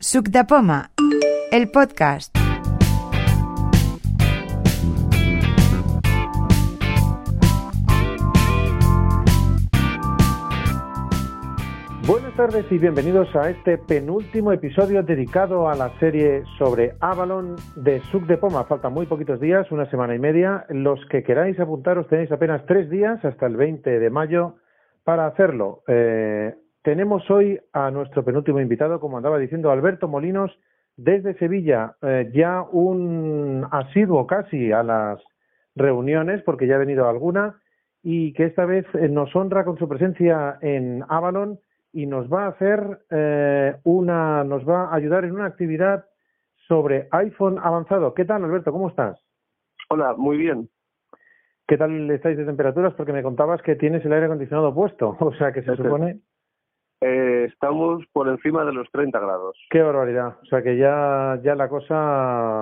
Suc de Poma, el podcast. Buenas tardes y bienvenidos a este penúltimo episodio dedicado a la serie sobre Avalon de Suc de Poma. Faltan muy poquitos días, una semana y media. Los que queráis apuntaros tenéis apenas tres días hasta el 20 de mayo para hacerlo. Eh, tenemos hoy a nuestro penúltimo invitado, como andaba diciendo, Alberto Molinos, desde Sevilla, eh, ya un asiduo casi a las reuniones, porque ya ha venido alguna, y que esta vez eh, nos honra con su presencia en Avalon y nos va a hacer eh, una, nos va a ayudar en una actividad sobre iPhone avanzado. ¿Qué tal, Alberto? ¿Cómo estás? Hola, muy bien. ¿Qué tal estáis de temperaturas? Porque me contabas que tienes el aire acondicionado puesto, o sea que se supone. Eh, estamos por encima de los 30 grados. Qué barbaridad. O sea que ya, ya la cosa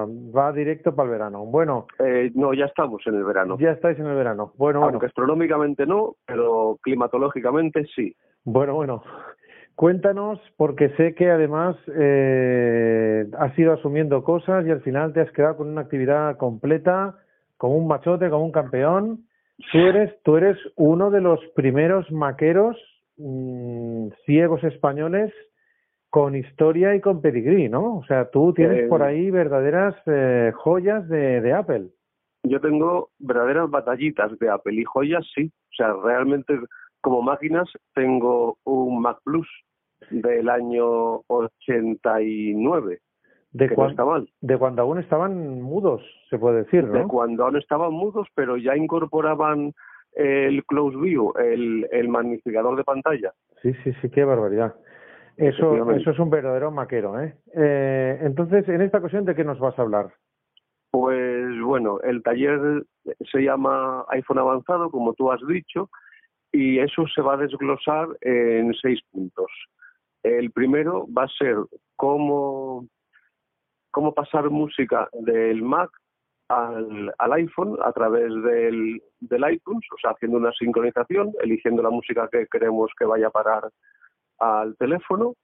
va directo para el verano. Bueno, Eh, no, ya estamos en el verano. ya estáis en el verano. Bueno, bueno. Aunque astronómicamente no, pero climatológicamente sí. Bueno, bueno. Cuéntanos, porque sé que además eh, has ido asumiendo cosas y al final te has quedado con una actividad completa, como un machote, como un campeón. Tú eres, tú eres uno de los primeros maqueros mm, ciegos españoles con historia y con pedigrí, ¿no? O sea, tú tienes Eh, por ahí verdaderas eh, joyas de, de Apple. Yo tengo verdaderas batallitas de Apple y joyas, sí. O sea, realmente como máquinas tengo un Mac Plus del año 89, De, no cuan- está mal. de cuando aún estaban mudos, se puede decir, De ¿no? cuando aún estaban mudos, pero ya incorporaban el Close View, el, el magnificador de pantalla. Sí, sí, sí, qué barbaridad. Eso, eso es un verdadero maquero, ¿eh? ¿eh? Entonces, en esta ocasión, ¿de qué nos vas a hablar? Pues bueno, el taller se llama iPhone Avanzado, como tú has dicho, y eso se va a desglosar en seis puntos. El primero va a ser cómo, cómo pasar música del Mac al, al iPhone a través del, del iTunes, o sea, haciendo una sincronización, eligiendo la música que queremos que vaya a parar al teléfono.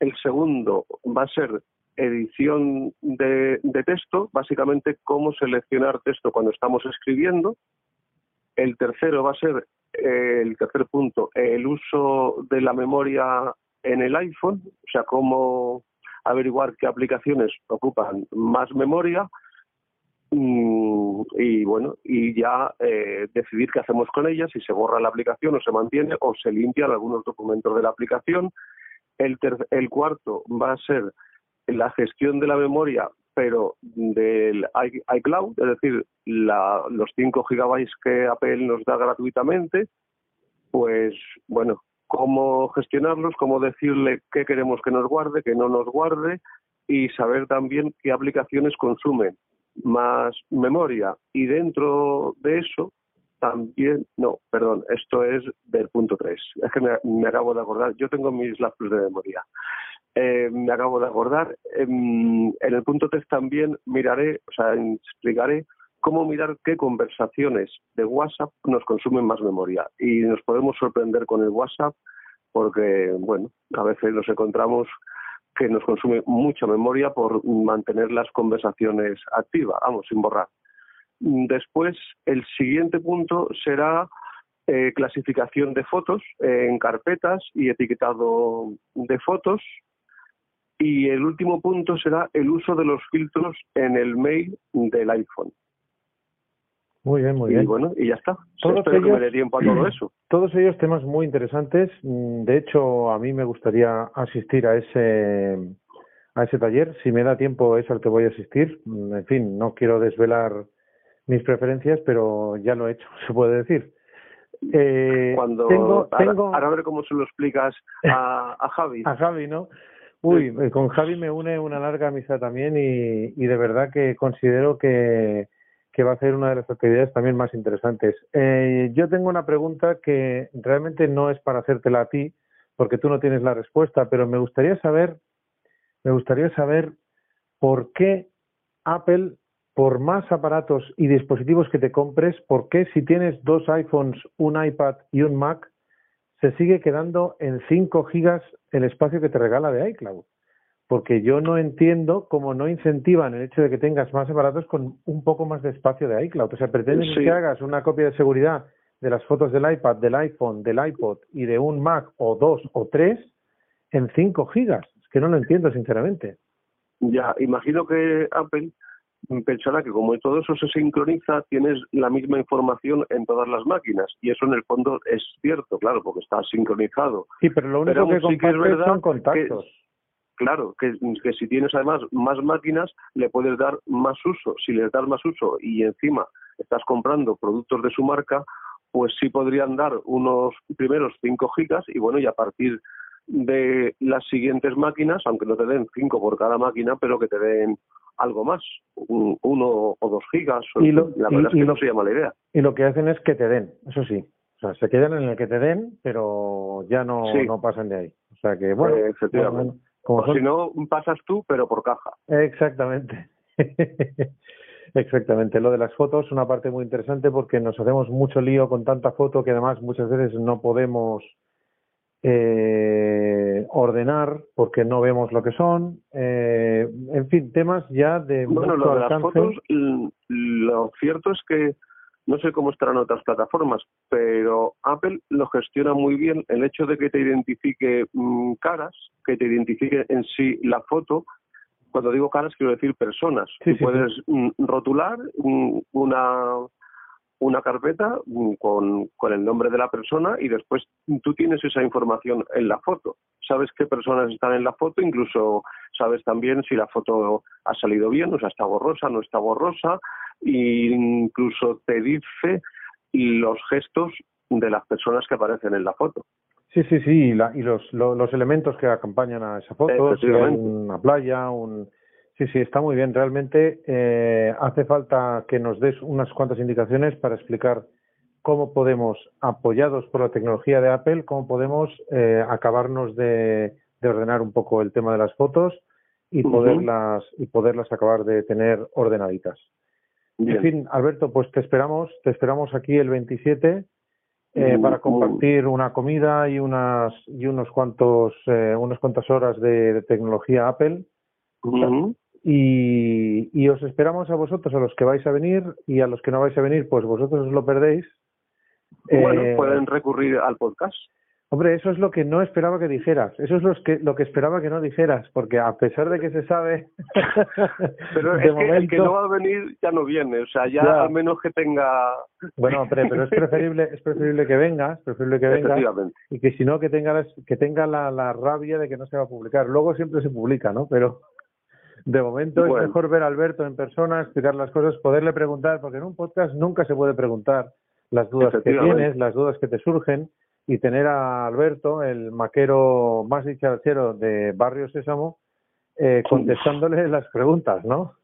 El segundo va a ser edición de, de texto, básicamente cómo seleccionar texto cuando estamos escribiendo. El tercero va a ser, eh, el tercer punto, el uso de la memoria en el iPhone, o sea, cómo averiguar qué aplicaciones ocupan más memoria y bueno, y ya eh, decidir qué hacemos con ellas, si se borra la aplicación o se mantiene o se limpian algunos documentos de la aplicación. El, ter- el cuarto va a ser la gestión de la memoria, pero del iCloud, es decir, la- los 5 gigabytes que Apple nos da gratuitamente, pues bueno, cómo gestionarlos, cómo decirle qué queremos que nos guarde, que no nos guarde y saber también qué aplicaciones consumen más memoria. Y dentro de eso también, no, perdón, esto es del punto 3. Es que me, me acabo de acordar, yo tengo mis lapsos de memoria. Eh, me acabo de acordar. em, en el punto 3 también miraré, o sea, explicaré cómo mirar qué conversaciones de WhatsApp nos consumen más memoria. Y nos podemos sorprender con el WhatsApp porque, bueno, a veces nos encontramos que nos consume mucha memoria por mantener las conversaciones activas, vamos, sin borrar. Después, el siguiente punto será eh, clasificación de fotos en carpetas y etiquetado de fotos. Y el último punto será el uso de los filtros en el mail del iPhone. Muy bien, muy y bien. bueno, y ya está. Todos Espero que me ellos- dé tiempo a todo eso. Todos ellos temas muy interesantes. Mm, De hecho, a mí me gustaría asistir a ese a ese taller. Si me da tiempo es al que voy a asistir. Mm, En fin, no quiero desvelar mis preferencias, pero ya lo he hecho, se puede decir. Eh, Cuando tengo, ahora, tengo ahora a ver cómo se lo explicas a, a Javi. a Javi, ¿no? Uy, eh, con Javi me une una larga amistad también y, y de verdad que considero que, que va a ser una de las actividades también más interesantes. Eh, yo tengo una pregunta que realmente no es para hacértela a ti, porque tú no tienes la respuesta, pero me gustaría saber, me gustaría saber por qué Apple, por más aparatos y dispositivos que te compres, por qué si tienes dos iPhones, un iPad y un Mac, se sigue quedando en 5 gigas el espacio que te regala de iCloud. Porque yo no entiendo cómo no incentivan el hecho de que tengas más aparatos con un poco más de espacio de iCloud. O sea, pretenden Sí. que hagas una copia de seguridad de las fotos del iPad, del iPhone, del iPod y de un Mac o dos o tres en 5 gigas. Es que no lo entiendo, sinceramente. Ya, imagino que Apple pensará que como todo eso se sincroniza, tienes la misma información en todas las máquinas. Y eso en el fondo es cierto, claro, porque está sincronizado. Sí, pero lo único Pero que sí que es verdad son contactos. Claro, que, que si tienes además más máquinas, le puedes dar más uso. Si les das más uso y encima estás comprando productos de su marca, pues sí podrían dar unos primeros 5 gigas y bueno, y a partir de las siguientes máquinas, aunque no te den 5 por cada máquina, pero que te den algo más, un- uno o dos gigas. Y lo- la verdad y es que no se llama la idea. Y lo que hacen es que te den, eso sí. O sea, se quedan en el que te den, pero ya no, Sí. no pasan de ahí. O sea que, bueno, Eh, efectivamente. bueno, como O son- si no, pasas tú, pero por caja. Exactamente. Exactamente. Lo de las fotos es una parte muy interesante porque nos hacemos mucho lío con tanta foto que además muchas veces no podemos eh, ordenar porque no vemos lo que son. Eh, en fin, temas ya de Bueno, mucho lo de las fotos, lo cierto es que no sé cómo estarán otras plataformas, pero Apple lo gestiona muy bien el hecho de que te identifique mm, caras, que te identifique en sí la foto. Cuando digo caras quiero decir personas. Sí, puedes mm, rotular mm, una una carpeta mm, con, con el nombre de la persona y después tú tienes esa información en la foto. Sabes qué personas están en la foto, incluso sabes también si la foto ha salido bien, o sea, está borrosa, no está borrosa, e incluso te dice los gestos de las personas que aparecen en la foto. Sí, sí, sí, y, la- y los, lo- los elementos que acompañan a esa foto, si hay una playa, un... Sí, sí, está muy bien. Realmente eh, hace falta que nos des unas cuantas indicaciones para explicar cómo podemos, apoyados por la tecnología de Apple, cómo podemos eh, acabarnos de, de ordenar un poco el tema de las fotos y poderlas y poderlas acabar de tener ordenaditas. Bien. En fin, Alberto, pues te esperamos, te esperamos aquí el 27 eh, para compartir una comida y unas y unos cuantos eh, unas cuantas horas de, de tecnología Apple Ujú. Y, y os esperamos a vosotros, a los que vais a venir y a los que no vais a venir, pues vosotros os lo perdéis. Bueno, Eh, pueden recurrir al podcast. Hombre, eso es lo que no esperaba que dijeras. Eso es lo que, lo que esperaba que no dijeras, porque a pesar de que se sabe, Pero de es que el que no va a venir ya no viene, o sea, ya, al menos que tenga... bueno, hombre, pero es preferible, es preferible que vengas, preferible que vengas y que si no que tenga que tenga la, la rabia de que no se va a publicar. Luego siempre se publica, ¿no? Pero de momento Bueno. es mejor ver a Alberto en persona, explicar las cosas, poderle preguntar, porque en un podcast nunca se puede preguntar las dudas que tienes, las dudas que te surgen y tener a Alberto, el maquero más dicharachero de Barrio Sésamo, eh, contestándole las preguntas, ¿no?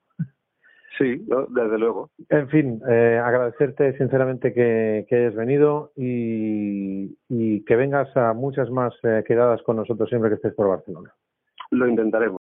Sí, ¿no? desde luego. En fin, eh, agradecerte sinceramente que, que hayas venido y, y que vengas a muchas más eh, quedadas con nosotros siempre que estés por Barcelona. Lo intentaremos.